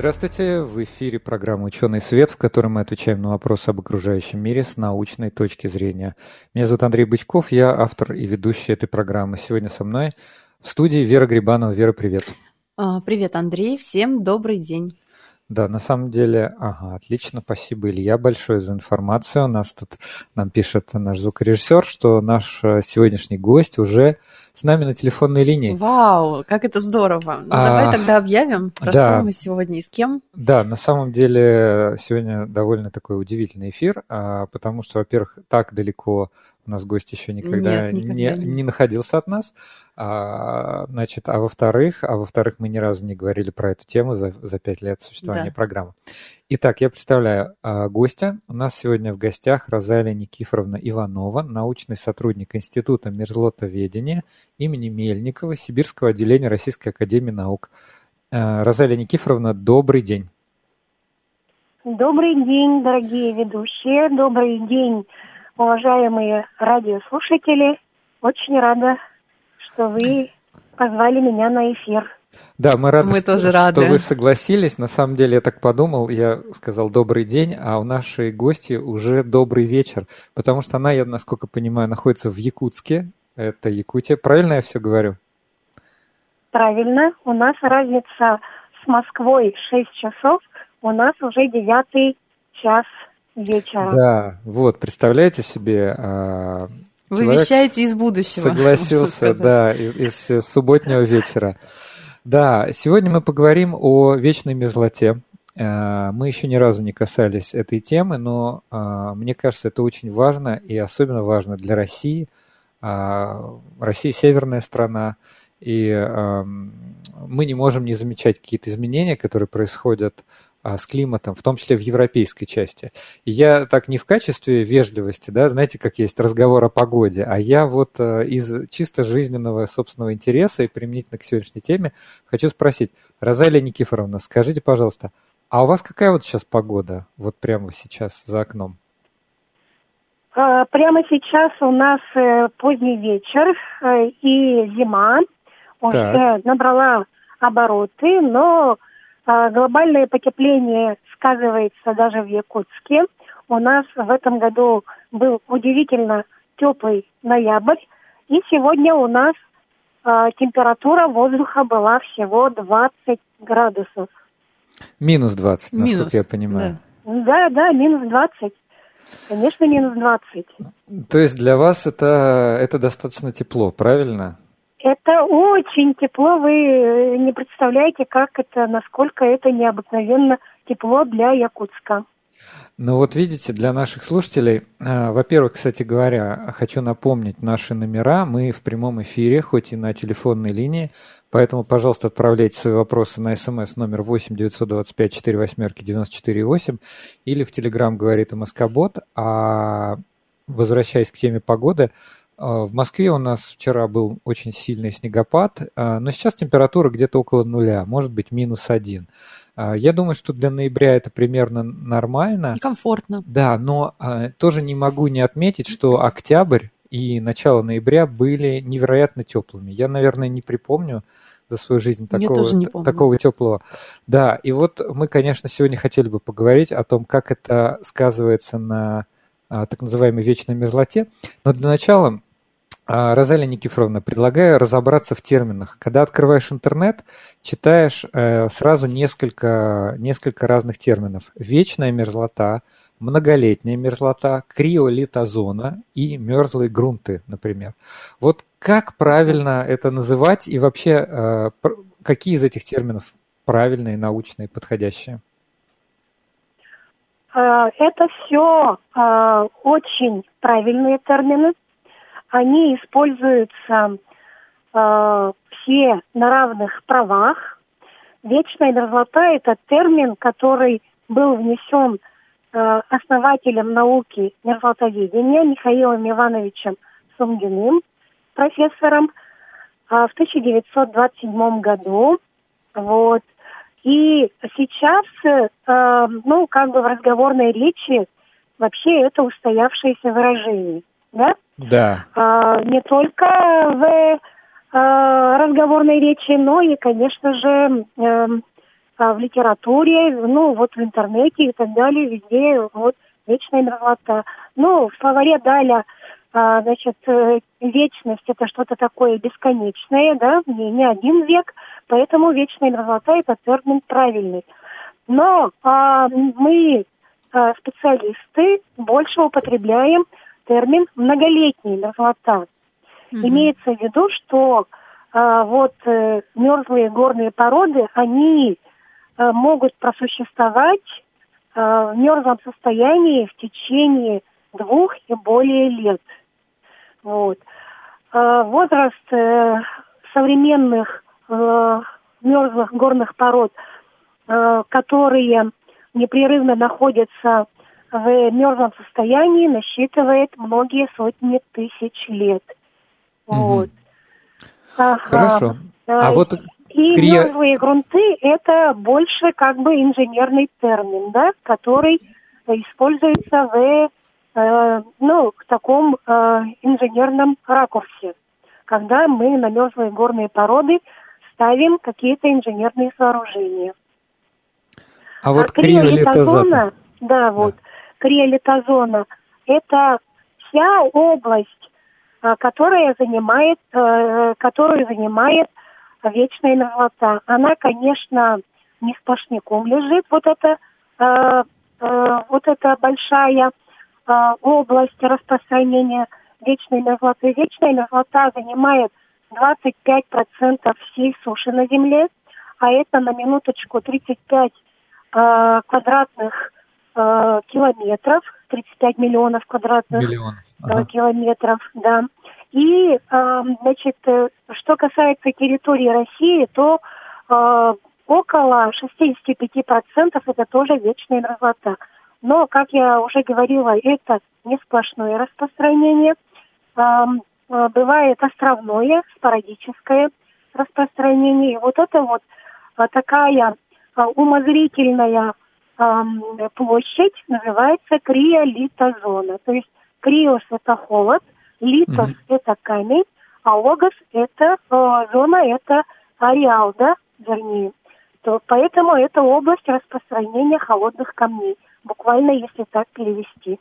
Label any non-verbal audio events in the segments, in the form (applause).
Здравствуйте, в эфире программа «Ученый свет», в которой мы отвечаем на вопросы об окружающем мире с научной точки зрения. Меня зовут Андрей Бычков, я автор и ведущий этой программы. Сегодня со мной в студии Вера Грибанова. Вера, привет. А, привет, Андрей, всем добрый день. Да, на самом деле, ага, отлично, спасибо, Илья, большое за информацию. У нас тут нам пишет наш звукорежиссер, что наш э, сегодняшний гость уже с нами на телефонной линии. Вау, как это здорово. Ну, а, давай тогда объявим, про да, что мы сегодня и с кем. Да, на самом деле сегодня довольно такой удивительный эфир, а, потому что, во-первых, так далеко нас гость еще никогда, Нет, никогда не, не находился от нас. А, значит, а во-вторых, а во-вторых, мы ни разу не говорили про эту тему за, за пять лет существования да. программы. Итак, я представляю а, гостя. У нас сегодня в гостях Розалия Никифоровна Иванова, научный сотрудник Института мерзлотоведения имени Мельникова, Сибирского отделения Российской Академии Наук. А, Розалия Никифоровна, добрый день. Добрый день, дорогие ведущие. Добрый день, уважаемые радиослушатели. Очень рада, что вы позвали меня на эфир. Да, мы рады, мы что, тоже рады. что вы согласились. На самом деле, я так подумал, я сказал добрый день, а у нашей гости уже добрый вечер, потому что она, я насколько понимаю, находится в Якутске. Это Якутия. Правильно я все говорю? Правильно. У нас разница с Москвой 6 часов, у нас уже девятый час вечера. Да, вот, представляете себе, а, вы вещаете из будущего. (laughs) Согласился, да, из, из субботнего вечера. Да, сегодня мы поговорим о вечной мерзлоте. Э, мы еще ни разу не касались этой темы, но э, мне кажется, это очень важно и особенно важно для России. Э, Россия северная страна, и мы не можем не замечать какие-то изменения, которые происходят а, с климатом, в том числе в европейской части. И я так не в качестве вежливости, да, знаете, как есть разговор о погоде, а я вот а, из чисто жизненного собственного интереса и применительно к сегодняшней теме хочу спросить, Розалия Никифоровна, скажите, пожалуйста, а у вас какая вот сейчас погода, вот прямо сейчас за окном? А, прямо сейчас у нас э, поздний вечер э, и зима уже набрала обороты, но а, глобальное потепление сказывается даже в Якутске. У нас в этом году был удивительно теплый ноябрь, и сегодня у нас а, температура воздуха была всего 20 градусов. Минус 20, насколько минус, я понимаю. Да. да, да, минус 20. Конечно, минус 20. То есть для вас это, это достаточно тепло, правильно? Это очень тепло. Вы э, не представляете, как это, насколько это необыкновенно тепло для Якутска. Ну вот видите, для наших слушателей, э, во-первых, кстати говоря, хочу напомнить наши номера. Мы в прямом эфире, хоть и на телефонной линии, поэтому, пожалуйста, отправляйте свои вопросы на смс номер 8 925 4 восьмерки 94 8 или в Телеграм говорит МСК-бот. А возвращаясь к теме погоды, в Москве у нас вчера был очень сильный снегопад, а, но сейчас температура где-то около нуля, может быть минус один. А, я думаю, что для ноября это примерно нормально. Комфортно. Да, но тоже не могу не отметить, что октябрь и начало ноября были невероятно теплыми. Я, наверное, не припомню за свою жизнь такого, такого теплого. Да, и вот мы, конечно, сегодня хотели бы поговорить о том, как это сказывается на так называемой вечной мерзлоте. Но для начала а, Розалия Никифоровна, предлагаю разобраться в терминах. Когда открываешь интернет, читаешь э, сразу несколько, несколько разных терминов. Вечная мерзлота, многолетняя мерзлота, криолитозона и мерзлые грунты, например. Вот как правильно это называть и вообще э, какие из этих терминов правильные, научные, подходящие? А, это все а, очень правильные термины они используются э, все на равных правах. Вечная мерзлота – это термин, который был внесен э, основателем науки мерзлотоведения Михаилом Ивановичем Сунгиным, профессором, в 1927 году. Вот. И сейчас, э, ну, как бы в разговорной речи вообще это устоявшееся выражение, да? Да. А, не только в а, разговорной речи, но и, конечно же, э, в литературе, ну, вот в интернете и так далее, везде вот вечная мерзлота. Ну, в словаре Даля а, значит, э, вечность это что-то такое бесконечное, да, не, не один век, поэтому вечная мерзлота это термин правильный. Но а, мы, а, специалисты, больше употребляем термин многолетняя мерзлота. Mm-hmm. Имеется в виду, что а, вот э, мерзлые горные породы, они а, могут просуществовать а, в мерзлом состоянии в течение двух и более лет. Вот. А, возраст э, современных э, мерзлых горных пород, э, которые непрерывно находятся в мерзлом состоянии, насчитывает многие сотни тысяч лет. Вот. Ага. Хорошо. А вот и крия... мерзлые грунты это больше как бы инженерный термин, да, который используется в Э, ну, в таком э, инженерном ракурсе, когда мы на мерзлые горные породы ставим какие-то инженерные сооружения. А вот криолитозона, да, вот, да. Криолитозона, это вся область, э, которая занимает, э, которую занимает вечная мерзлота. Она, конечно, не сплошняком лежит, вот эта, вот эта большая э, область распространения вечной мерзлоты. Вечная мерзлота занимает 25% всей суши на Земле, а это на минуточку 35 э, квадратных э, километров, 35 миллионов квадратных Миллион. ага. километров, да. И, э, значит, что касается территории России, то э, около 65% это тоже вечная мерзлота. Но, как я уже говорила, это не сплошное распространение. Э, бывает островное, спорадическое распространение. И вот это вот такая умозрительная площадь называется криолитозона. То есть криос – это холод, литос это камень, а логос – это э, зона, это ареал, да, вернее. То, поэтому это область распространения холодных камней буквально, если так перевести.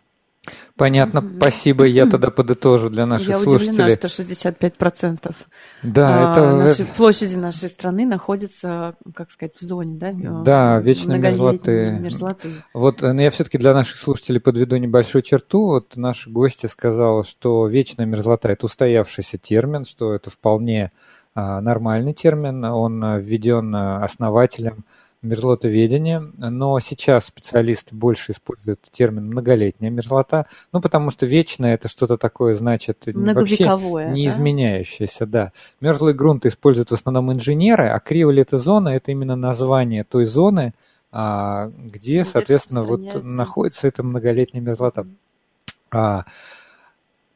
Понятно, mm-hmm. спасибо. Я тогда подытожу для наших Я слушателей. Я удивлена, что 65% да, а, это... нашей, площади нашей страны находится, как сказать, в зоне, да? Да, вечной мерзлоты. мерзлоты. Вот но я все-таки для наших слушателей подведу небольшую черту. Вот наша гостья сказала, что вечная мерзлота – это устоявшийся термин, что это вполне а, нормальный термин. Он а, введен а, основателем мерзлотоведения, но сейчас специалисты больше используют термин многолетняя мерзлота, ну потому что вечное это что-то такое значит вообще не да? изменяющееся, да. Мерзлые грунты используют в основном инженеры, а криолитозона это именно название той зоны, а, где, соответственно, вот находится эта многолетняя мерзлота. А,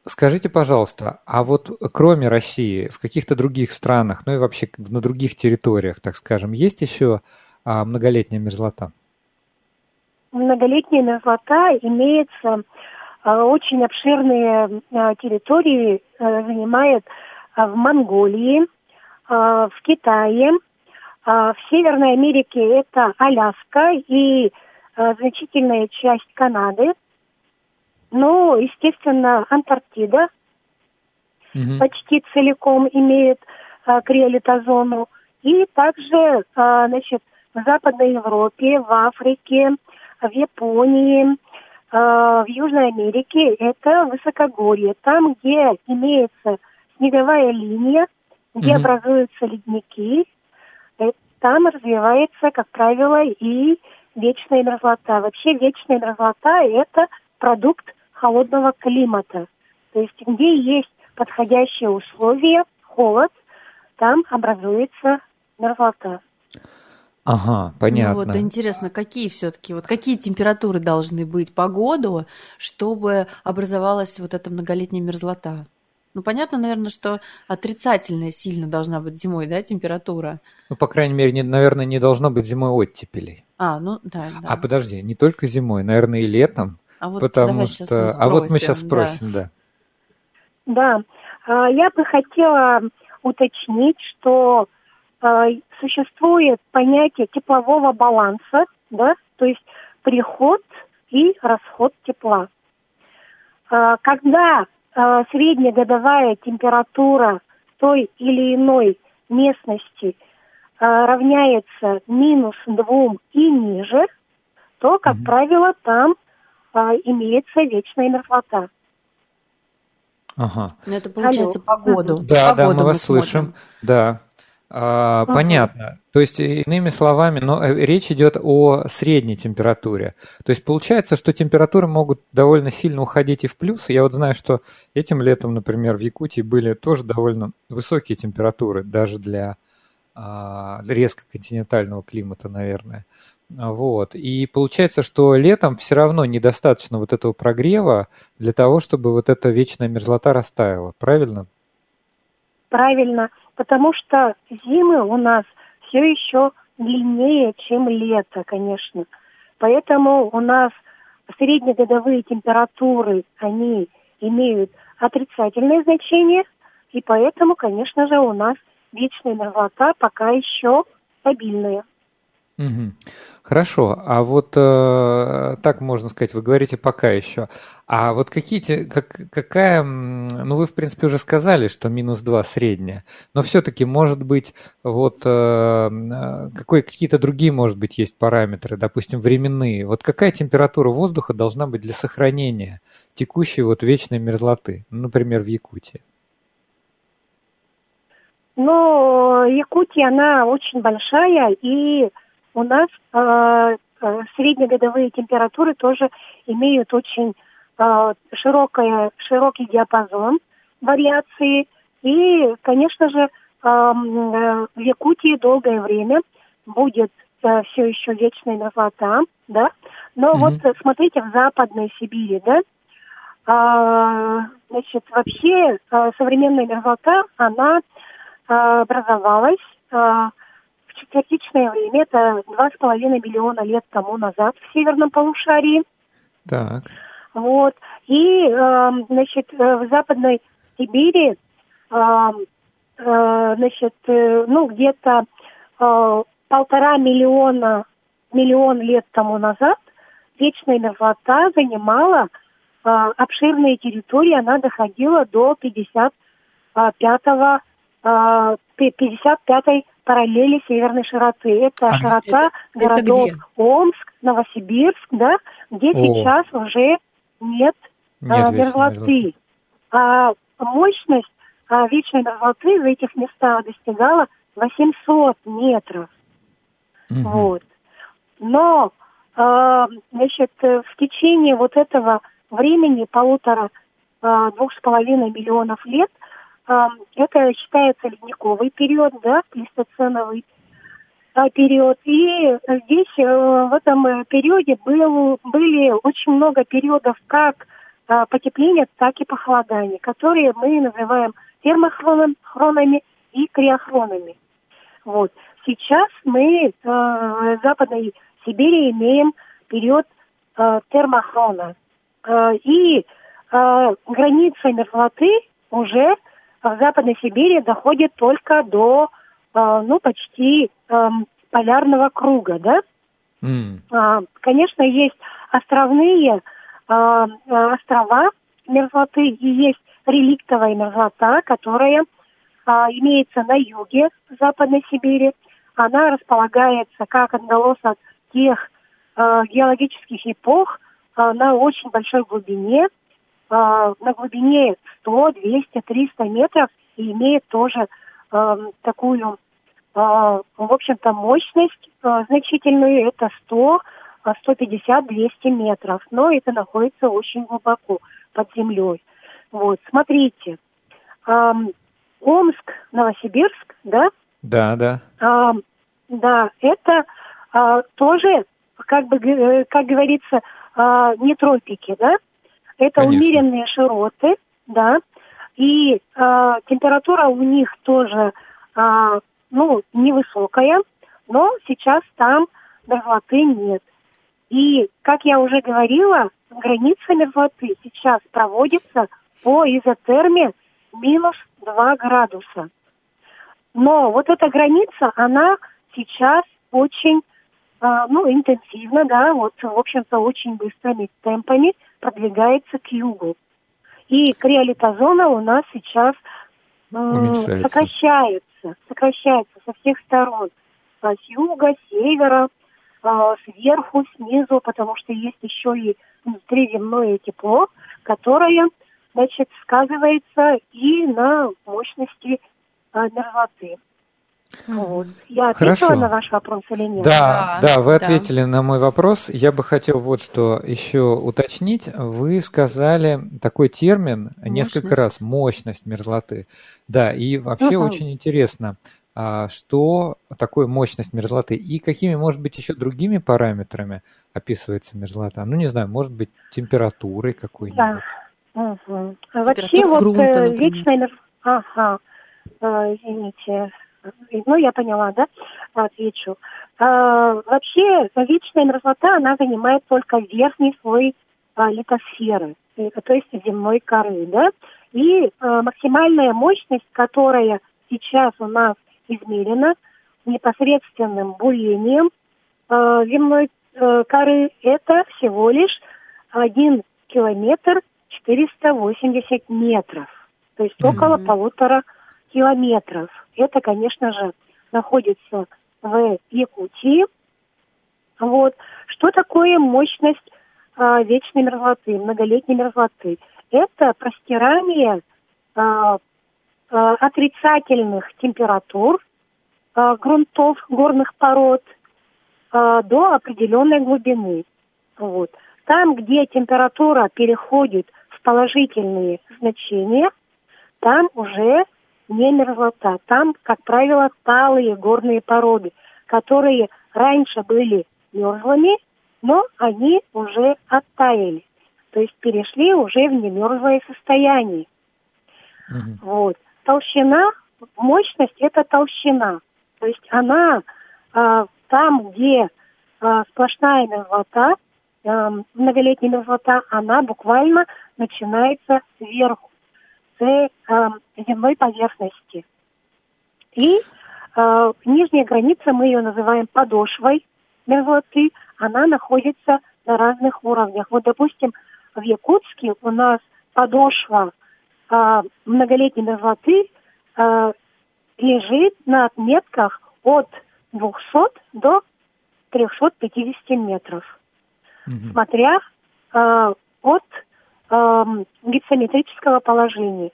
Скажите, пожалуйста, а вот кроме России, в каких-то других странах, ну и вообще на других территориях, так скажем, есть еще многолетняя мерзлота? Многолетняя мерзлота имеется а, очень обширные а, территории, а, занимает в Монголии, в Китае, в Северной Америке это Аляска и значительная часть Канады. Ну, естественно, Антарктида угу. почти целиком имеет криолитозону. И также, значит, в Западной Европе, в Африке, в Японии, э, в Южной Америке это высокогорье. Там, где имеется снеговая линия, где mm-hmm. образуются ледники, э, там развивается, как правило, и вечная мерзлота. Вообще вечная мерзлота – это продукт холодного климата. То есть где есть подходящие условия, холод, там образуется мерзлота. Ага, понятно. Ну вот интересно, какие все-таки, вот какие температуры должны быть по году, чтобы образовалась вот эта многолетняя мерзлота? Ну, понятно, наверное, что отрицательная сильно должна быть зимой, да, температура? Ну, по крайней мере, не, наверное, не должно быть зимой оттепелей. А, ну да, да. А подожди, не только зимой, наверное, и летом. А вот потому что... Спросим, а вот мы сейчас спросим, да. Да, да. я бы хотела уточнить, что а, существует понятие теплового баланса, да, то есть приход и расход тепла. А, когда э, среднегодовая температура той или иной местности э, равняется минус двум и ниже, то, как mm-hmm. правило, там имеется вечная мерзлота. Ага. Но ну, это получается Алло. погоду. Да, погоду да, мы, мы вас смотрим. слышим. Да. А, ага. Понятно. То есть, иными словами, но э, речь идет о средней температуре. То есть получается, что температуры могут довольно сильно уходить и в плюс. Я вот знаю, что этим летом, например, в Якутии были тоже довольно высокие температуры, даже для а, резко континентального климата, наверное. Вот. И получается, что летом все равно недостаточно вот этого прогрева для того, чтобы вот эта вечная мерзлота растаяла. Правильно? Правильно потому что зимы у нас все еще длиннее, чем лето, конечно. Поэтому у нас среднегодовые температуры, они имеют отрицательное значение, и поэтому, конечно же, у нас вечная мерзлота пока еще стабильная. Угу. Хорошо, а вот э, так можно сказать, вы говорите пока еще. А вот какие, как, какая, ну вы в принципе уже сказали, что минус 2 средняя, но все-таки может быть вот э, э, какой, какие-то другие, может быть, есть параметры, допустим, временные. Вот какая температура воздуха должна быть для сохранения текущей вот вечной мерзлоты, ну, например, в Якутии? Ну, Якутия, она очень большая, и у нас э, э, среднегодовые температуры тоже имеют очень э, широкое, широкий диапазон вариации. И, конечно же, э, в Якутии долгое время будет э, все еще вечная мерзлота, да. Но mm-hmm. вот смотрите, в Западной Сибири, да, э, значит, вообще э, современная мерзлота, она э, образовалась э, четвертичное время, это два с половиной миллиона лет тому назад в северном полушарии. Так. Вот. И, э, значит, в Западной Сибири, э, э, значит, э, ну, где-то э, полтора миллиона, миллион лет тому назад вечная мерзлота занимала э, обширные территории, она доходила до 55-го, э, 55-й параллели северной широты. Это а широта это, городов это Омск, Новосибирск, да, где О. сейчас уже нет, нет а, мерзлоты. А мощность а, вечной мерзлоты в этих местах достигала 800 метров. Угу. Вот. Но, а, значит, в течение вот этого времени, полутора, а, двух с половиной миллионов лет – это считается ледниковый период, да, плестоценовый а, период. И здесь э, в этом э, периоде был, были очень много периодов как а, потепления, так и похолодания, которые мы называем термохронами и криохронами. Вот. Сейчас мы э, в Западной Сибири имеем период термохрона. И граница мерзлоты уже в Западной Сибири доходит только до, э, ну, почти э, полярного круга, да? Mm. Конечно, есть островные э, острова мерзлоты и есть реликтовая мерзлота, которая э, имеется на юге Западной Сибири. Она располагается как отголос от тех э, геологических эпох э, на очень большой глубине, э, на глубине 100, 200, 300 метров и имеет тоже э, такую, э, в общем-то, мощность значительную, это 100, 150, 200 метров, но это находится очень глубоко под землей. Вот, смотрите, Омск, Новосибирск, да? Да, да. Э, да, это а, тоже, как бы, э, как говорится, а, не тропики, да? Это Конечно. умеренные широты, да, и а, температура у них тоже, а, ну, невысокая, но сейчас там мерзлоты нет. И, как я уже говорила, граница мерзлоты сейчас проводится по изотерме минус 2 градуса. Но вот эта граница, она сейчас очень, э, ну, интенсивно, да, вот, в общем-то, очень быстрыми темпами продвигается к югу. И криолитозона у нас сейчас э, сокращается, сокращается со всех сторон. С юга, с севера, э, сверху, снизу, потому что есть еще и внутриземное тепло, которое, значит, сказывается и на мощности э, мерзлоты. Вот. Я ответила Хорошо. на ваш вопрос или нет? Да, да, да вы ответили да. на мой вопрос. Я бы хотел вот что еще уточнить. Вы сказали такой термин мощность. несколько раз мощность мерзлоты. Да, и вообще угу. очень интересно, а, что такое мощность мерзлоты и какими, может быть, еще другими параметрами описывается мерзлота. Ну, не знаю, может быть, температурой какой-нибудь. Да. Угу. Вообще вот грунта, э, вечная мерзлота... Ага, э, извините, ну, я поняла, да, отвечу. А, вообще, вечная мерзлота, она занимает только верхний слой а, литосферы, э, то есть земной коры, да, и а, максимальная мощность, которая сейчас у нас измерена непосредственным бурением а, земной а, коры, это всего лишь 1 километр 480 метров, то есть mm-hmm. около полутора километров. Это, конечно же, находится в Якутии. Вот. Что такое мощность а, вечной мерзлоты, многолетней мерзлоты? Это простирание а, а, отрицательных температур а, грунтов, горных пород а, до определенной глубины. Вот. Там, где температура переходит в положительные значения, там уже не мерзлота. Там, как правило, талые горные породы, которые раньше были мерзлыми, но они уже оттаяли. То есть перешли уже в немерзлое состояние. Угу. Вот. Толщина, мощность это толщина. То есть она э, там, где э, сплошная мерзлота, э, многолетняя мерзлота, она буквально начинается сверху с э, земной поверхности. И э, нижняя граница, мы ее называем подошвой мерзлоты, она находится на разных уровнях. Вот, допустим, в Якутске у нас подошва э, многолетней мерзлоты э, лежит на отметках от 200 до 350 метров, mm-hmm. смотря э, от э, гидрометрического положения,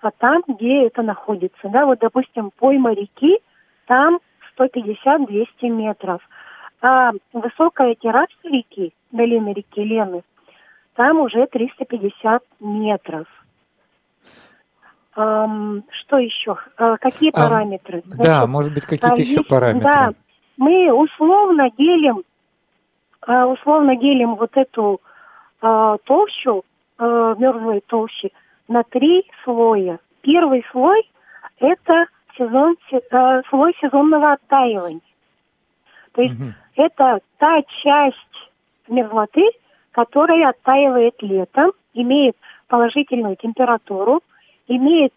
а там, где это находится. Да, вот, допустим, пойма реки, там 150-200 метров. А высокая терраса реки, долины реки Лены, там уже 350 метров. Эм, что еще? Э, какие а, параметры? Значит, да, может быть, какие-то а, еще параметры. Да, мы условно делим, э, условно делим вот эту э, толщу э, мерзлой толщи на три слоя. Первый слой – это сезон, э, слой сезонного оттаивания. То есть угу. это та часть мерзлоты, которая оттаивает летом, имеет положительную температуру, имеет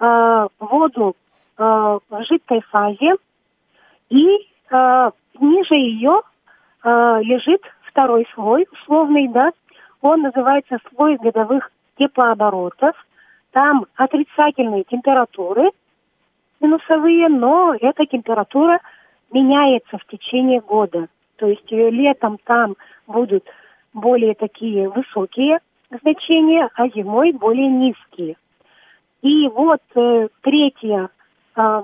э, воду э, в жидкой фазе, и э, ниже ее э, лежит второй слой, условный, да, он называется слой годовых теплооборотов. Там отрицательные температуры минусовые, но эта температура меняется в течение года. То есть э, летом там будут более такие высокие значения, а зимой более низкие. И вот э, третья, э,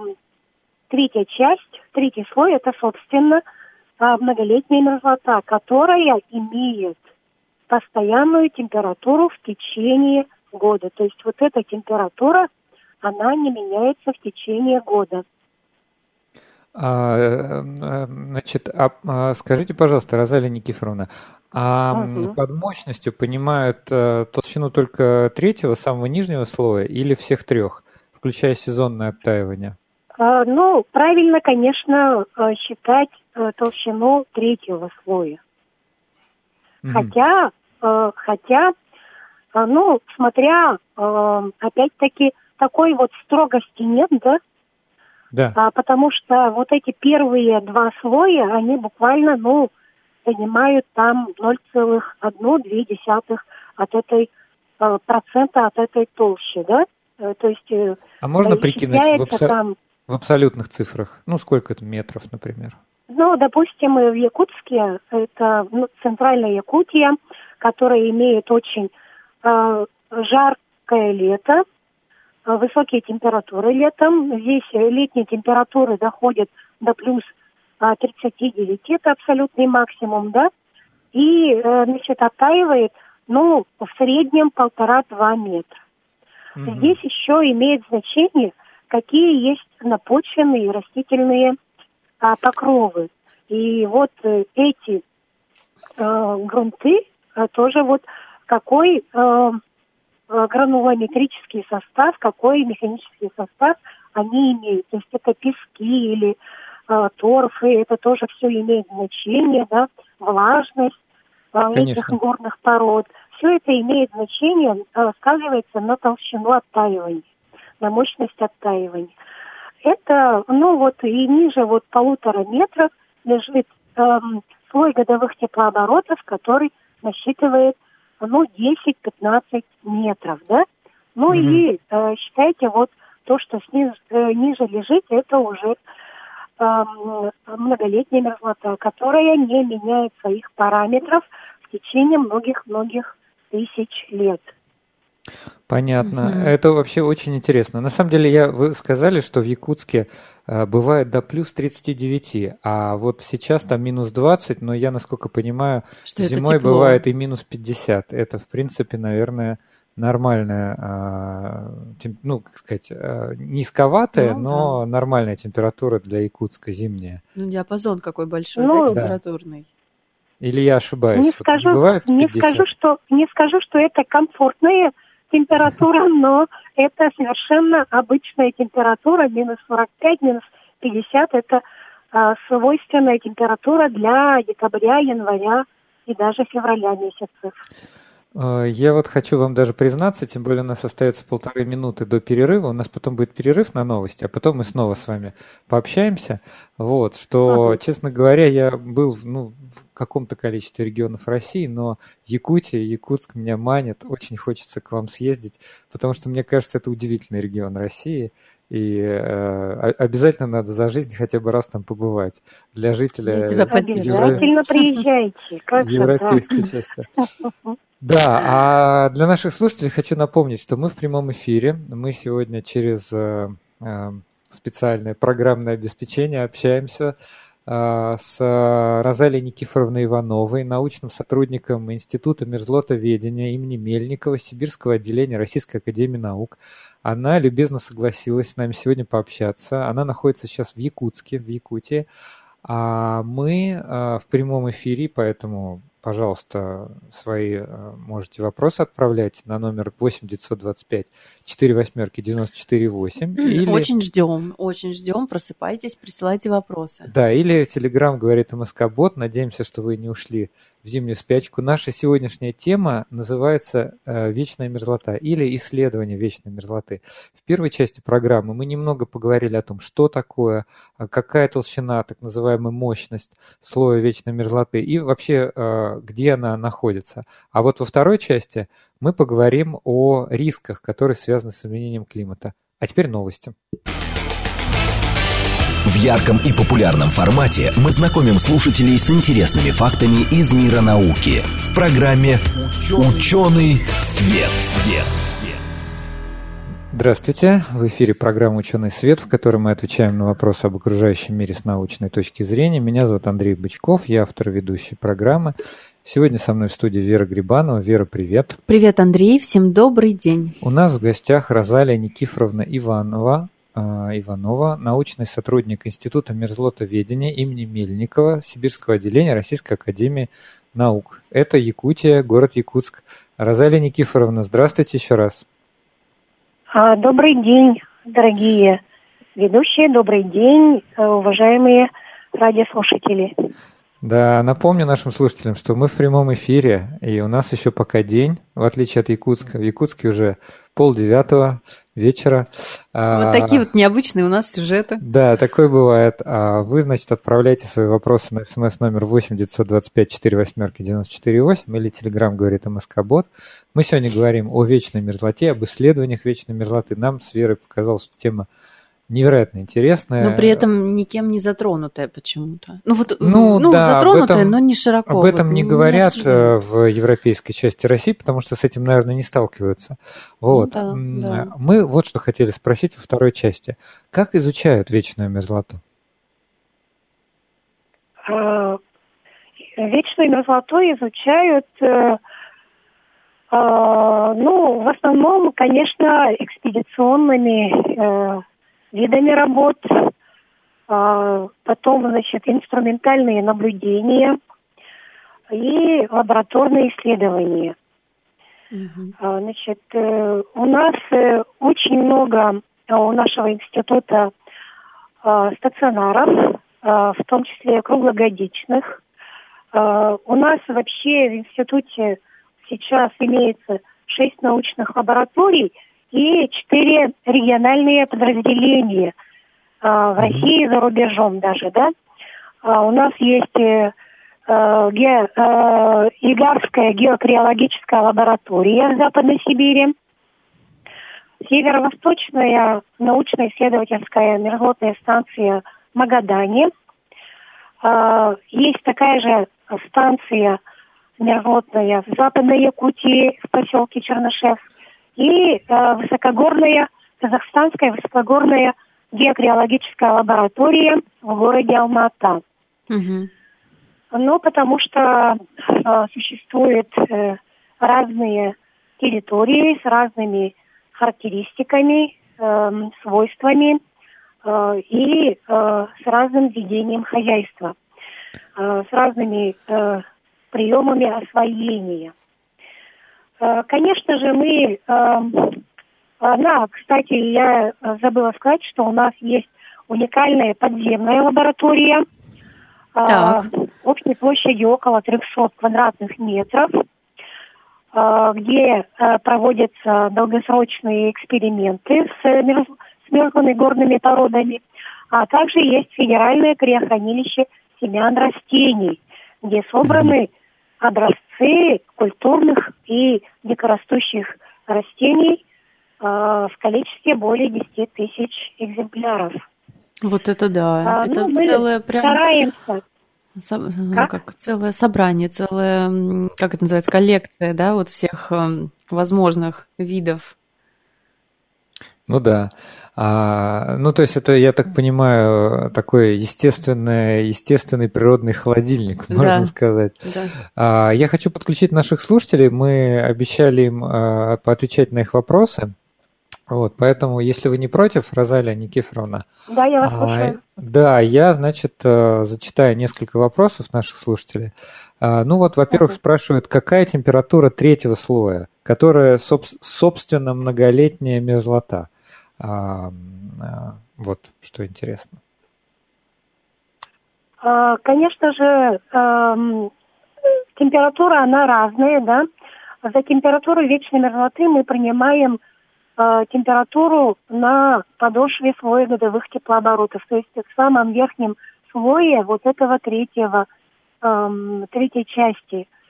третья часть, третий слой, это, собственно, э, многолетняя мерзлота, которая имеет постоянную температуру в течение года. То есть вот эта температура, она не меняется в течение года. А, э, значит, а, а, скажите, пожалуйста, Розалия Никифоровна, а угу. под мощностью понимают а, толщину только третьего, самого нижнего слоя или всех трех, включая сезонное оттаивание? А, ну, правильно, конечно, считать толщину третьего слоя. Угу. Хотя, хотя, ну, смотря, опять-таки, такой вот строгости нет, да, да. А, потому что вот эти первые два слоя, они буквально, ну, занимают там 0,1-2 от этой э, процента от этой толщи, да? Э, то есть э, а можно прикинуть в, абсо... там... в абсолютных цифрах? Ну, сколько это метров, например? Ну, допустим, в Якутске, это ну, центральная Якутия, которая имеет очень э, жаркое лето, Э, высокие температуры летом. Здесь летние температуры доходят до плюс 39, а, это абсолютный максимум, да. И, э, значит, оттаивает, ну, в среднем полтора-два метра. Угу. Здесь еще имеет значение, какие есть напочвенные растительные а, покровы. И вот э, эти э, грунты а, тоже вот какой э, Э, гранулометрический состав, какой механический состав они имеют. То есть это пески или э, торфы, это тоже все имеет значение, да, влажность э, этих горных пород. Все это имеет значение, э, сказывается на толщину оттаивания, на мощность оттаивания. Это, ну вот и ниже вот полутора метров лежит э, слой годовых теплооборотов, который насчитывает ну, 10-15 метров, да? Ну mm-hmm. и э, считайте, вот то, что снизу, э, ниже лежит, это уже э, многолетняя мерзлота, которая не меняет своих параметров в течение многих-многих тысяч лет. Понятно. Угу. Это вообще очень интересно. На самом деле, я, вы сказали, что в Якутске э, бывает до плюс 39, а вот сейчас там минус 20, но я, насколько понимаю, что зимой бывает и минус 50. Это, в принципе, наверное, нормальная, э, ну, как сказать, э, низковатая, ну, но да. нормальная температура для Якутска зимняя. Ну, диапазон какой большой, ну, да, температурный. Или я ошибаюсь? Не скажу, вот не скажу, что не скажу, что это комфортные температура, но это совершенно обычная температура, минус 45, минус 50, это э, свойственная температура для декабря, января и даже февраля месяцев. А, я вот хочу вам даже признаться, тем более у нас остается полторы минуты до перерыва, у нас потом будет перерыв на новости, а потом мы снова с вами пообщаемся. Вот, что, ага. честно говоря, я был ну, в каком-то количестве регионов России, но Якутия, Якутск меня манит, очень хочется к вам съездить, потому что мне кажется, это удивительный регион России. И э, обязательно надо за жизнь хотя бы раз там побывать. Для жителя Я тебя Обязательно Евро... приезжайте. Как Европейской части. Да, а для наших слушателей хочу напомнить, что мы в прямом эфире. Мы сегодня через э, э, специальное программное обеспечение общаемся э, с Розалией Никифоровной Ивановой, научным сотрудником Института мерзлотоведения имени Мельникова Сибирского отделения Российской Академии Наук. Она любезно согласилась с нами сегодня пообщаться. Она находится сейчас в Якутске, в Якутии. А мы в прямом эфире, поэтому пожалуйста, свои э, можете вопросы отправлять на номер 8 925 4 восьмерки 94 8. Или... Очень ждем, очень ждем, просыпайтесь, присылайте вопросы. Да, или Телеграм говорит МСК-бот, надеемся, что вы не ушли в зимнюю спячку. Наша сегодняшняя тема называется э, «Вечная мерзлота» или «Исследование вечной мерзлоты». В первой части программы мы немного поговорили о том, что такое, э, какая толщина, так называемая мощность слоя вечной мерзлоты и вообще э, где она находится. А вот во второй части мы поговорим о рисках, которые связаны с изменением климата. А теперь новости. В ярком и популярном формате мы знакомим слушателей с интересными фактами из мира науки в программе «Ученый свет». свет. Здравствуйте! В эфире программа «Ученый свет», в которой мы отвечаем на вопросы об окружающем мире с научной точки зрения. Меня зовут Андрей Бычков, я автор ведущей программы. Сегодня со мной в студии Вера Грибанова. Вера, привет. Привет, Андрей. Всем добрый день. У нас в гостях Розалия Никифоровна Иванова, Иванова, научный сотрудник Института мерзлотоведения имени Мельникова, Сибирского отделения Российской Академии Наук. Это Якутия, город Якутск. Розалия Никифоровна, здравствуйте еще раз. А, добрый день, дорогие ведущие, добрый день, уважаемые радиослушатели. Да, напомню нашим слушателям, что мы в прямом эфире, и у нас еще пока день, в отличие от Якутска. В Якутске уже полдевятого вечера. А, вот такие вот необычные у нас сюжеты. Да, такое бывает. А вы, значит, отправляйте свои вопросы на смс номер 8 925 4 восьмерки 94 8 или телеграм говорит МСК Бот. Мы сегодня говорим о вечной мерзлоте, об исследованиях вечной мерзлоты. Нам с Верой показалось, что тема невероятно интересная. Но при этом никем не затронутая почему-то. Ну вот, ну, ну да, затронутая, этом, но не широко. Об этом вот, не говорят не э, в европейской части России, потому что с этим, наверное, не сталкиваются. Вот. Ну, да, да. Мы вот что хотели спросить во второй части. Как изучают вечную мерзлоту? А, вечную мерзлоту изучают, э, а, ну, в основном, конечно, экспедиционными э, видами работ, а, потом, значит, инструментальные наблюдения и лабораторные исследования. Угу. Значит, э, у нас э, очень много а, у нашего института стационаров, в том числе круглогодичных. У нас вообще в институте сейчас имеется шесть научных лабораторий – и четыре региональные подразделения а, в России и за рубежом даже, да. А, у нас есть э, э, ге, э, Игарская геокриологическая лаборатория в Западной Сибири, Северо-Восточная научно-исследовательская мерзлотная станция в Магадане. А, есть такая же станция мерзлотная в Западной Якутии, в поселке Чернышев и э, высокогорная, казахстанская высокогорная геокриологическая лаборатория в городе Алмата. Угу. Ну, потому что э, существуют э, разные территории с разными характеристиками, э, свойствами э, и э, с разным ведением хозяйства, э, с разными э, приемами освоения. Э, конечно же, мы... Да, кстати, я забыла сказать, что у нас есть уникальная подземная лаборатория э, так. общей площадью около 300 квадратных метров, э, где проводятся долгосрочные эксперименты с, мерз... с мерзлыми горными породами, а также есть федеральное криохранилище семян растений, где собраны образцы культурных и дикорастущих растений э, в количестве более 10 тысяч экземпляров. Вот это да, а, это ну, целое прям... Стараемся. Со... Как? как целое собрание, целая, как это называется, коллекция, да, вот всех э, возможных видов ну да. А, ну, то есть это, я так понимаю, такой естественный, естественный природный холодильник, (laughs) можно да. сказать. Да. А, я хочу подключить наших слушателей. Мы обещали им а, поотвечать на их вопросы. Вот, поэтому, если вы не против, Розалия Никифоровна. Да, я вас а, слушаю. Да, я, значит, э, зачитаю несколько вопросов наших слушателей. А, ну вот, во-первых, спрашивают, какая температура третьего слоя, которая, собственно, многолетняя мерзлота. А, а, вот что интересно. А, конечно же, температура, она разная, да. За температуру вечной мерзлоты мы принимаем температуру на подошве слоя годовых теплооборотов, то есть в самом верхнем слое вот этого третьего, третьей части – а,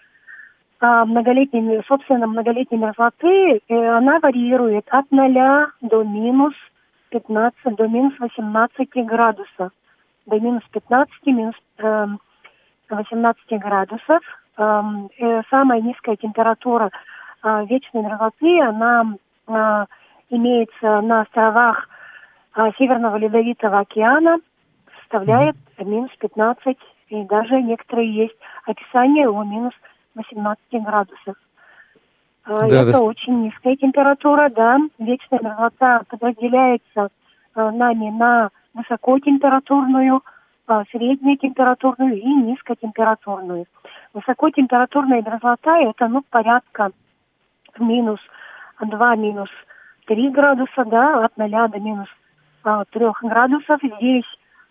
многолетней, собственно, многолетней мерзлоты, э, она варьирует от 0 до минус 15, до минус 18 градусов. До минус 15, минус э, 18 градусов. Эм, э, самая низкая температура э, вечной мерзлоты, она э, имеется на островах Северного Ледовитого океана, составляет минус 15, и даже некоторые есть описания о минус 18 градусов. Э, да, Это да. очень низкая температура, да. Вечная мерзлота подразделяется нами на высокотемпературную, среднетемпературную и низкотемпературную. Высокотемпературная мерзлота это ну порядка минус 2, минус 3 градуса, да, от 0 до минус 3 градусов. Здесь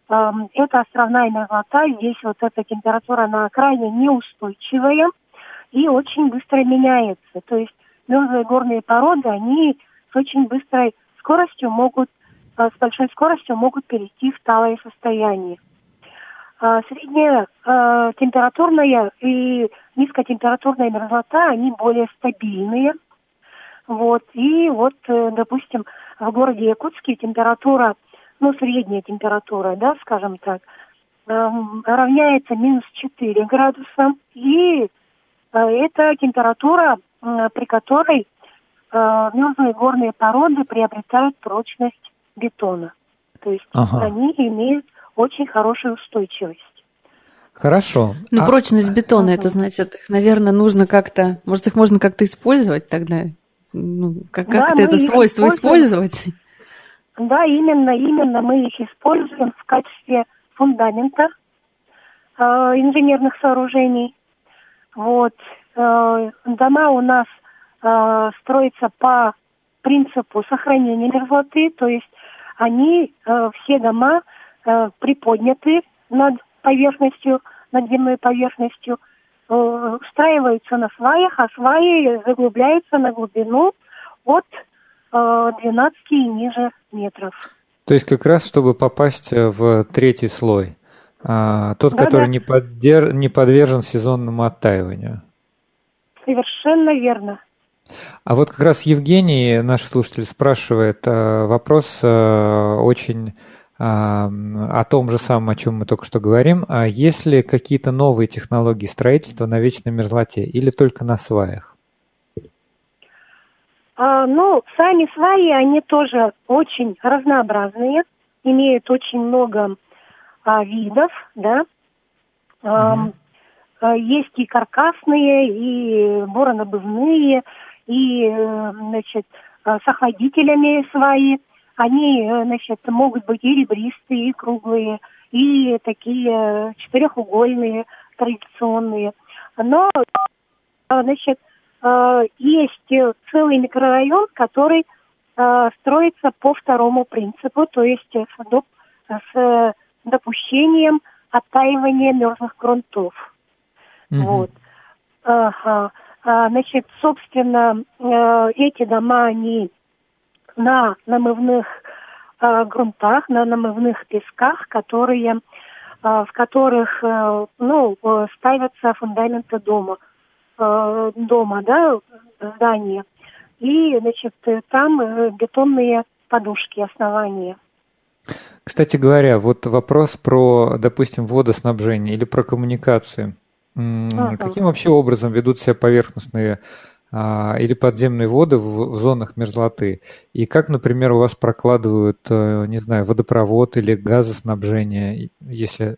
это островная мерзлота, здесь вот эта температура, она крайне неустойчивая и очень быстро меняется. То есть мерзлые горные породы, они с очень быстрой скоростью могут, э, с большой скоростью могут перейти в талое состояние. А, средняя э, температурная и низкотемпературная мерзлота, они более стабильные. Вот. И вот, э, допустим, в городе Якутске температура ну, средняя температура, да, скажем так, э, равняется минус 4 градуса. И это температура, э, при которой э, мерзлые горные породы приобретают прочность бетона. То есть ага. они имеют очень хорошую устойчивость. Хорошо. Ну, а... прочность бетона, это значит, наверное, нужно как-то, может, их можно как-то использовать тогда? Ну, как, да, как-то это свойство использовать? Да, именно, именно мы их используем в качестве фундамента э, инженерных сооружений. Вот. Э, дома у нас э, строятся по принципу сохранения мерзлоты, то есть они, э, все дома приподняты над поверхностью, над земной поверхностью, устраиваются на сваях, а сваи заглубляются на глубину от 12 и ниже метров. То есть как раз, чтобы попасть в третий слой, а, тот, да, который да. Не, поддер... не подвержен сезонному оттаиванию. Совершенно верно. А вот как раз Евгений, наш слушатель, спрашивает э, вопрос э, очень о том же самом, о чем мы только что говорим. А есть ли какие-то новые технологии строительства на вечной мерзлоте или только на сваях? А, ну, сами сваи, они тоже очень разнообразные, имеют очень много а, видов, да. Mm-hmm. А, есть и каркасные, и боронобывные, и, значит, с охладителями сваи. Они, значит, могут быть и ребристые, и круглые, и такие четырехугольные, традиционные. Но, значит, Э, есть э, целый микрорайон, который э, строится по второму принципу, то есть с допущением оттаивания мерзлых грунтов. Mm-hmm. Вот. Ага. Значит, собственно, эти дома, они на намывных грунтах, на намывных песках, которые, в которых, ну, ставятся фундаменты дома – Э, дома, да, здания. И, значит, там э, бетонные подушки основания. Кстати говоря, вот вопрос про, допустим, водоснабжение или про коммуникации. Ага. Каким вообще образом ведут себя поверхностные а, или подземные воды в, в зонах мерзлоты? И как, например, у вас прокладывают, э, не знаю, водопровод или газоснабжение, если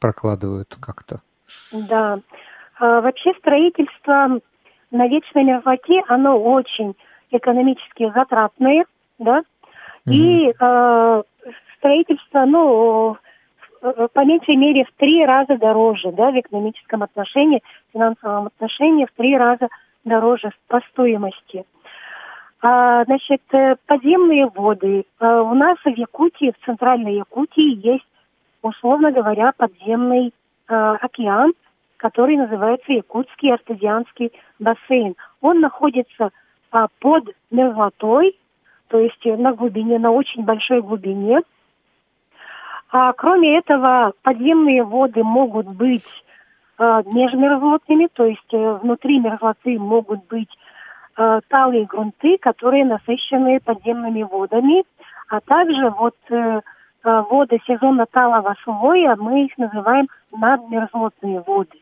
прокладывают как-то? Да, а, вообще строительство на вечной мерзлоте, оно очень экономически затратное, да, и э, строительство, ну, по меньшей мере в три раза дороже, да, в экономическом отношении, в финансовом отношении в три раза дороже по стоимости. А, значит, э, подземные воды. А, у нас в Якутии, в центральной Якутии есть, условно говоря, подземный а, океан, который называется Якутский артезианский бассейн. Он находится а, под мерзлотой, то есть на глубине, на очень большой глубине. А кроме этого, подземные воды могут быть а, межмерзлотными, то есть а, внутри мерзлоты могут быть а, талые грунты, которые насыщены подземными водами, а также вот э, воды сезонно талого слоя, мы их называем надмерзлотные воды.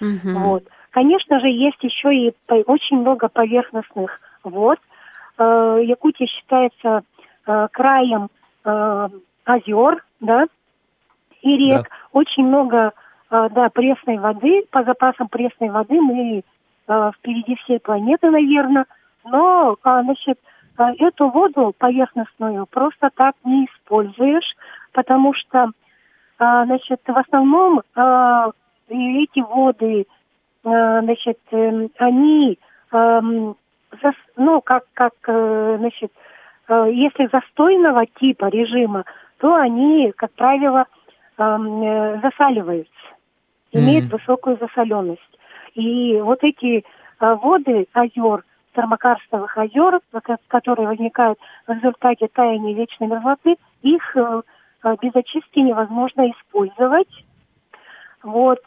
Угу. Вот. Конечно же, есть еще и очень много поверхностных вод. Э, Якутия считается э, краем э, озер, да, и рек. Да. Очень много, да, пресной воды. По запасам пресной воды мы впереди всей планеты, наверное. Но, значит, эту воду поверхностную просто так не используешь, потому что, значит, в основном эти воды, значит, они, эм, ну, как, как, значит, если застойного типа режима, то они, как правило, эм, засаливаются, имеют mm-hmm. высокую засоленность. И вот эти воды озер термокарстовых озер, которые возникают в результате таяния вечной мерзлоты, их э, э, без очистки невозможно использовать. Вот.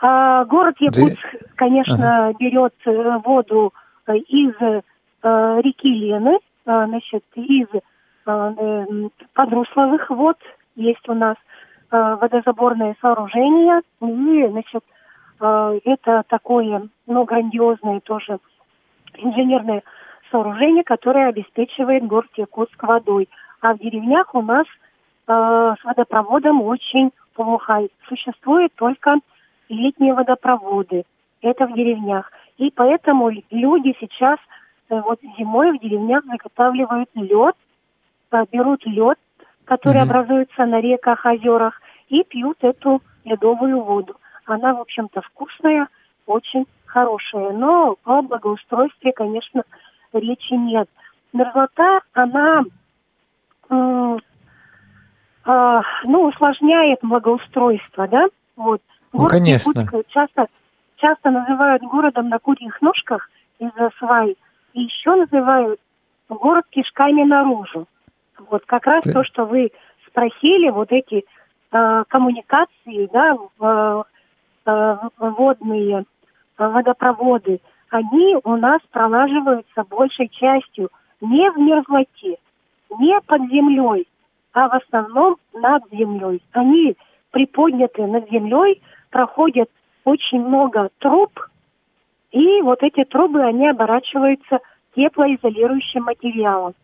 А город Якутск, да. конечно, ага. берет э, воду из реки Лены, значит, из подрусловых вод. Есть у нас водозаборное сооружение. И, значит, это такое, ну, грандиозное тоже инженерное сооружение, которое обеспечивает город Якутск водой. А в деревнях у нас э, с водопроводом очень плохо. Существуют только летние водопроводы. Это в деревнях. И поэтому люди сейчас э, вот зимой в деревнях заготавливают лед, э, берут лед, который mm-hmm. образуется на реках, озерах, и пьют эту ледовую воду. Она, в общем-то, вкусная, очень хорошее, но о благоустройстве, конечно, речи нет. Мерзлота, она э, э, ну, усложняет благоустройство, да? Вот. Ну, Город конечно. Якутск часто, часто называют городом на курьих ножках из-за свай, и еще называют город кишками наружу. Вот как раз Ты... то, что вы спросили, вот эти э, коммуникации, да, э, э, водные, водопроводы, они у нас пролаживаются большей частью не в мерзлоте, не под землей, а в основном над землей. Они приподняты над землей, проходят очень много труб, и вот эти трубы, они оборачиваются теплоизолирующим материалом.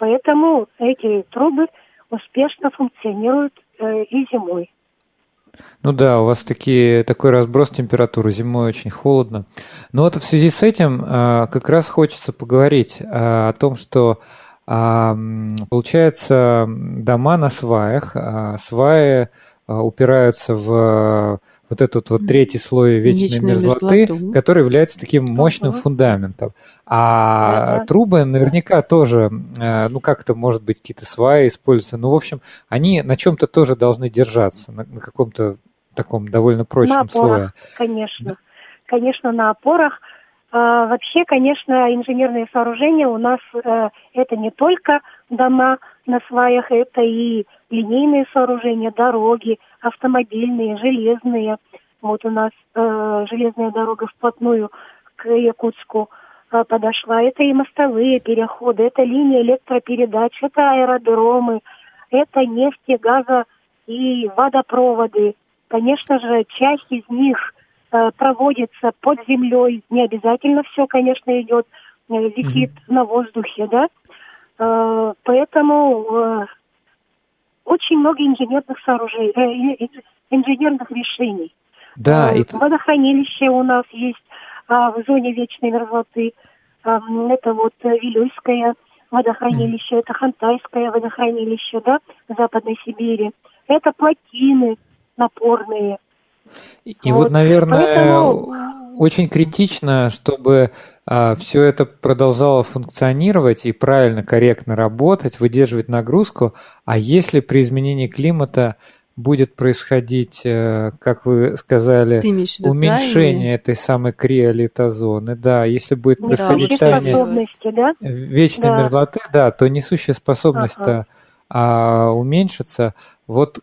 Поэтому эти трубы успешно функционируют э, и зимой. Ну да, у вас такие, такой разброс температуры, зимой очень холодно. Но вот в связи с этим а, как раз хочется поговорить а, о том, что а, получается дома на сваях, сваи упираются в вот этот вот третий слой вечной Вечная мерзлоты, мерзлоту. который является таким мощным ага. фундаментом. А ага. трубы наверняка тоже, э, ну как-то, может быть, какие-то сваи используются. Ну, в общем, они на чем-то тоже должны держаться, на, на каком-то таком довольно прочном на опорах, слое. Конечно, конечно, на опорах. А, вообще, конечно, инженерные сооружения у нас э, это не только дома на сваях, это и линейные сооружения, дороги, автомобильные, железные. Вот у нас э, железная дорога вплотную к Якутску э, подошла. Это и мостовые переходы, это линии электропередач, это аэродромы, это нефти, газа и водопроводы. Конечно же, часть из них э, проводится под землей. Не обязательно все, конечно, идет, э, висит mm-hmm. на воздухе, да. Э, поэтому э, очень много инженерных сооружений, э, инженерных решений. Да, э, и... Водохранилище у нас есть а, в зоне вечной мерзлоты. А, это вот Вилюйское водохранилище, mm. это Хантайское водохранилище, да, в Западной Сибири. Это плотины напорные. И вот, вот наверное, Поэтому... очень критично, чтобы а, все это продолжало функционировать и правильно, корректно работать, выдерживать нагрузку, а если при изменении климата будет происходить, э, как вы сказали, уменьшение этой самой криолитозоны, да, если будет происходить да, таяние да? вечной да. мерзлоты, да, то несущая способность ага. а, уменьшится. Вот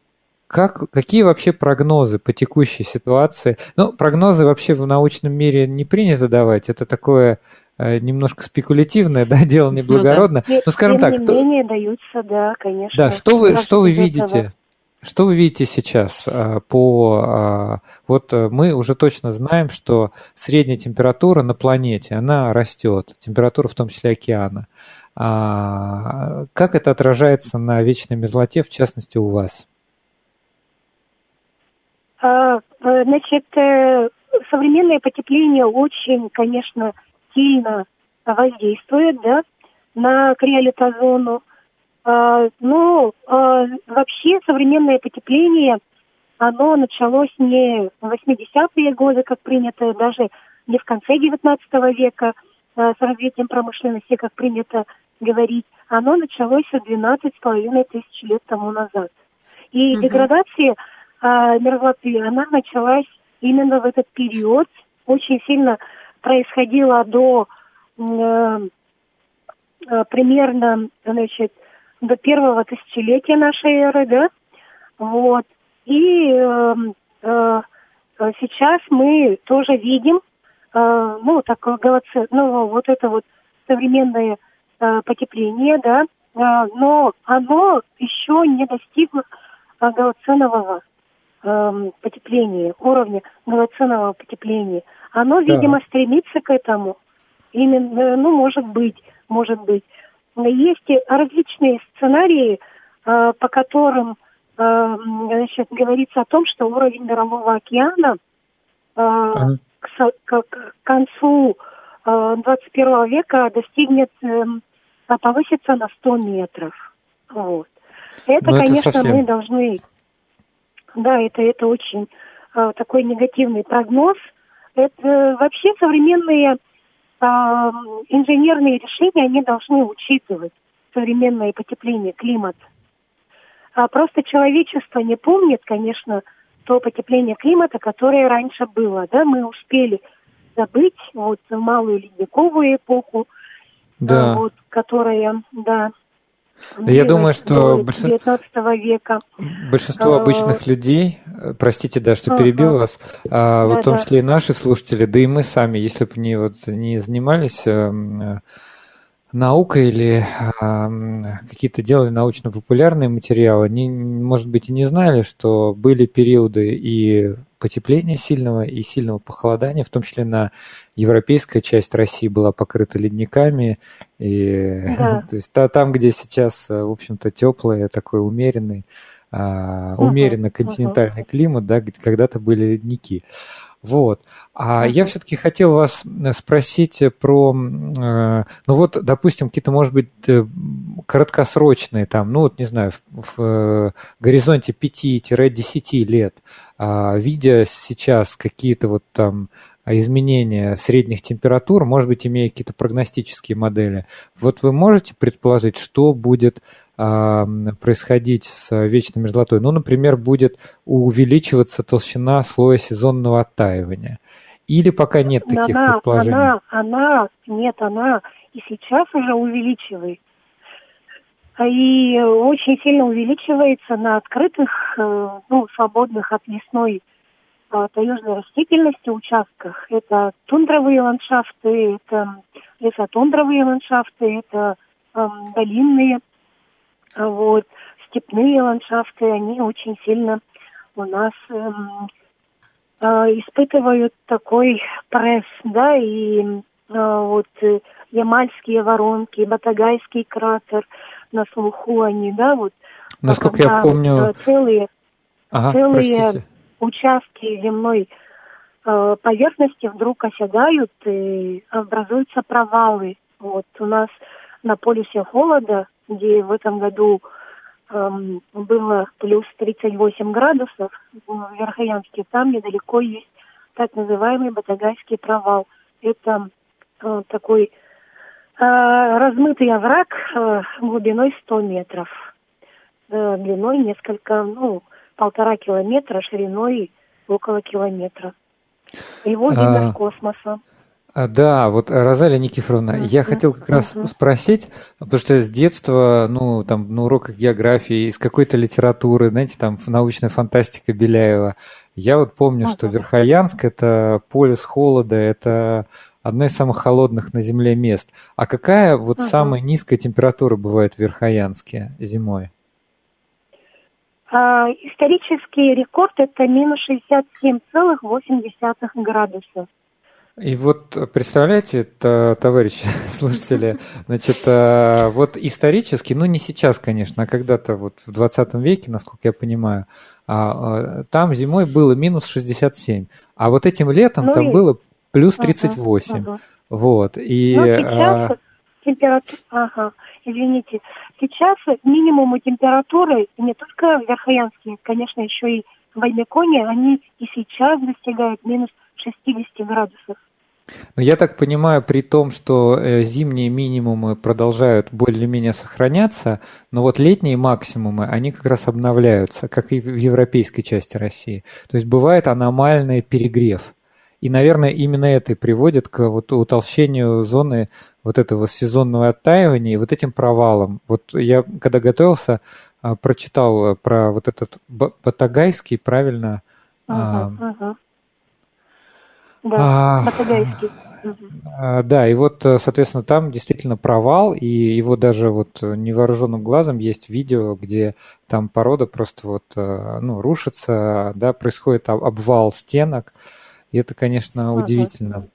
как, какие вообще прогнозы по текущей ситуации? Ну, прогнозы вообще в научном мире не принято давать. Это такое э, немножко спекулятивное, (laughs) да, дело неблагородное. Ну, да. Но, скажем Тем так, не менее, даются, да, конечно. Да, что вы, что вы видите? Этого. Что вы видите сейчас а, по... А, вот э, мы уже точно знаем, что средняя температура на планете, она растет, температура в том числе океана. А, как это отражается на вечной мерзлоте, в частности, у вас? А, э, значит, э, современное потепление очень, конечно, сильно воздействует, да, на криолитозону. А, ну, а, вообще современное потепление, оно началось не в 80-е годы, как принято, даже не в конце 19 века а, с развитием промышленности, как принято говорить. Оно началось 12,5 тысяч лет тому назад. И угу. деградация мерзлоты, она началась именно в этот период, очень сильно происходила до э, э, примерно, значит, до первого тысячелетия нашей эры, да, вот. И э, э, сейчас мы тоже видим, э, ну, такое голоце, ну, вот это вот современное э, потепление, да, э, но оно еще не достигло э, голоценового э, потепления, уровня голоценового потепления. Оно, да. видимо, стремится к этому. Именно, ну, может быть, может быть. Есть различные сценарии, э, по которым э, значит, говорится о том, что уровень Мирового океана э, ага. к, к, к концу 21 века достигнет, повысится на 100 метров. Вот. Это, Но конечно, это совсем... мы должны... Да, это, это очень такой негативный прогноз. Это вообще современные а, инженерные решения, они должны учитывать современное потепление климата. А просто человечество не помнит, конечно, то потепление климата, которое раньше было. Да, мы успели забыть вот малую ледниковую эпоху, да. вот, которая, да, я думаю, что большинство, века. большинство а, обычных людей, э, простите, да, что перебил вас, а, да, в том да. числе и наши слушатели, да и мы сами, если бы не, вот, не занимались э, наукой или э, какие-то делали научно-популярные материалы, не, может быть, и не знали, что были периоды и потепления сильного, и сильного похолодания, в том числе на европейская часть России была покрыта ледниками, и да. (laughs) то есть та, там, где сейчас, в общем-то, теплый, такой умеренный, uh, умеренно континентальный uh-huh. климат, да, когда-то были ледники. Вот. А uh-huh. я все-таки хотел вас э, спросить про, э, ну вот, допустим, какие-то, может быть, э, краткосрочные, там, ну вот, не знаю, в, в горизонте 5-10 лет, а, видя сейчас какие-то вот там изменения средних температур, может быть, имея какие-то прогностические модели. Вот вы можете предположить, что будет э, происходить с вечной мерзлотой? Ну, например, будет увеличиваться толщина слоя сезонного оттаивания. Или пока нет таких она, предположений? Она, она, нет, она и сейчас уже увеличивается. И очень сильно увеличивается на открытых, э, ну, свободных от лесной а, таежной растительности участках. Это тундровые ландшафты, это лесотундровые ландшафты, это э, долинные, вот, степные ландшафты, они очень сильно у нас э, э, испытывают такой пресс, да, и э, вот э, Ямальские воронки, Батагайский кратер на слуху они, да, вот. Насколько я помню... Целые, ага, целые простите участки земной э, поверхности вдруг оседают и образуются провалы. Вот у нас на полюсе холода, где в этом году эм, было плюс 38 градусов в Верхоянске, там недалеко есть так называемый Батагайский провал. Это э, такой э, размытый овраг э, глубиной 100 метров, э, длиной несколько, ну, полтора километра, шириной около километра. Его видно а... космоса. А, да, вот Розалия Никифоровна, uh-huh, я хотел как раз uh-huh. спросить, потому что с детства, ну, там, на уроках географии, из какой-то литературы, знаете, там, научная фантастика Беляева, я вот помню, uh-huh. что Верхоянск – это полюс холода, это одно из самых холодных на Земле мест. А какая вот uh-huh. самая низкая температура бывает в Верхоянске зимой? А, исторический рекорд это минус 67,8 градуса. И вот представляете, товарищи (laughs) слушатели, значит, а, вот исторически, ну не сейчас, конечно, а когда-то вот в 20 веке, насколько я понимаю, а, там зимой было минус 67, а вот этим летом ну, там и... было плюс 38. Ага, ага. Вот. И, ну, сейчас, температура, ага, извините, сейчас минимумы температуры не только в Верхоянске, конечно, еще и в Альмеконе, они и сейчас достигают минус 60 градусов. Но я так понимаю, при том, что э, зимние минимумы продолжают более-менее сохраняться, но вот летние максимумы, они как раз обновляются, как и в европейской части России. То есть бывает аномальный перегрев. И, наверное, именно это и приводит к вот утолщению зоны вот этого сезонного оттаивания и вот этим провалом. Вот я, когда готовился, а, прочитал про вот этот батагайский, правильно? Ага, ага. Да, Батагайский. А, да, и вот, соответственно, там действительно провал, и его даже вот невооруженным глазом есть видео, где там порода просто вот, ну, рушится, да, происходит обвал стенок, и это, конечно, удивительно.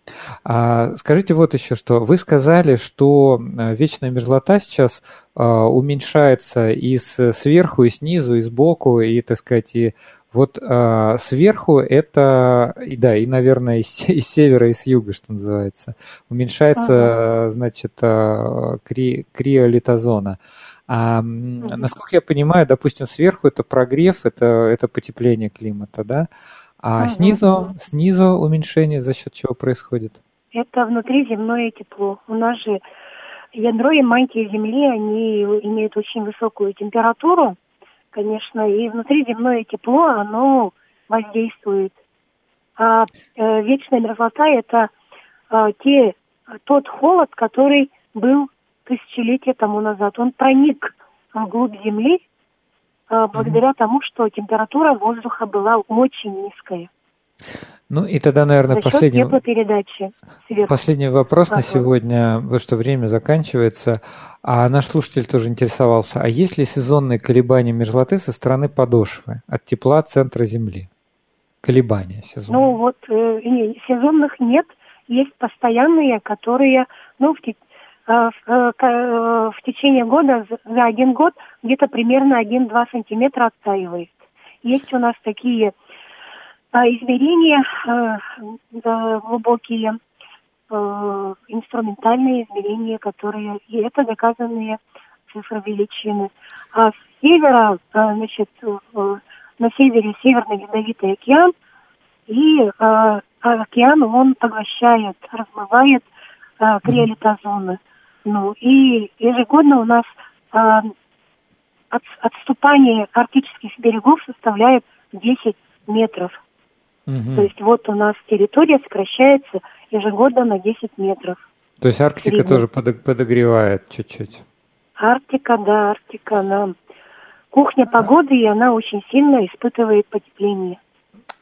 А, скажите вот еще, что вы сказали, что э, вечная мерзлота сейчас а, уменьшается и с, сверху, и снизу, и сбоку, и, так сказать, и вот а, сверху это, и, да, и, наверное, и с, и с севера, и с юга, что называется, уменьшается, ага. значит, а, кри, криолитозона. А, угу. Насколько я понимаю, допустим, сверху это прогрев, это, это потепление климата, да? А снизу, снизу уменьшение за счет чего происходит? Это внутриземное тепло. У нас же ядро и мантия Земли, они имеют очень высокую температуру, конечно, и внутриземное тепло, оно воздействует. А э, вечная мерзлота – это э, те, тот холод, который был тысячелетия тому назад. Он проник вглубь Земли, благодаря mm-hmm. тому, что температура воздуха была очень низкая. Ну и тогда, наверное, последний, сверху. последний вопрос ага. на сегодня, потому что время заканчивается. А наш слушатель тоже интересовался, а есть ли сезонные колебания мерзлоты со стороны подошвы от тепла центра Земли? Колебания сезонные. Ну вот э, сезонных нет, есть постоянные, которые, ну, в, Э, э, э, в течение года, за один год, где-то примерно 1-2 сантиметра оттаивает. Есть у нас такие измерения глубокие, инструментальные измерения, которые, и это доказанные цифры величины. А с севера, значит, на севере Северный Ледовитый океан, и океан он поглощает, размывает криолитозоны. Ну и ежегодно у нас э, от, отступание арктических берегов составляет 10 метров. Угу. То есть вот у нас территория сокращается ежегодно на 10 метров. То есть Арктика тоже подогревает чуть-чуть? Арктика, да, Арктика, она кухня погоды, и она очень сильно испытывает потепление.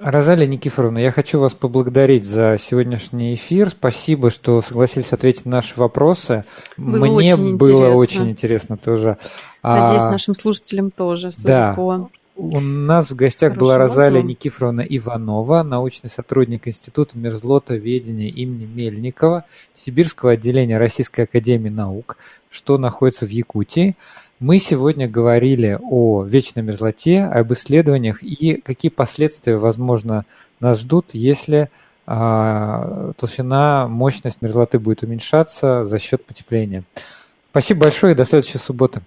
Розалия Никифоровна, я хочу вас поблагодарить за сегодняшний эфир. Спасибо, что согласились ответить на наши вопросы. Было Мне очень было интересно. очень интересно тоже. Надеюсь, а, нашим слушателям тоже. Да. По... У нас в гостях была Розалия. Никифоровна Иванова, научный сотрудник Института мерзлотоведения имени Мельникова, Сибирского отделения Российской Академии Наук, что находится в Якутии. Мы сегодня говорили о вечной мерзлоте, об исследованиях и какие последствия, возможно, нас ждут, если э, толщина, мощность мерзлоты будет уменьшаться за счет потепления. Спасибо большое и до следующей субботы.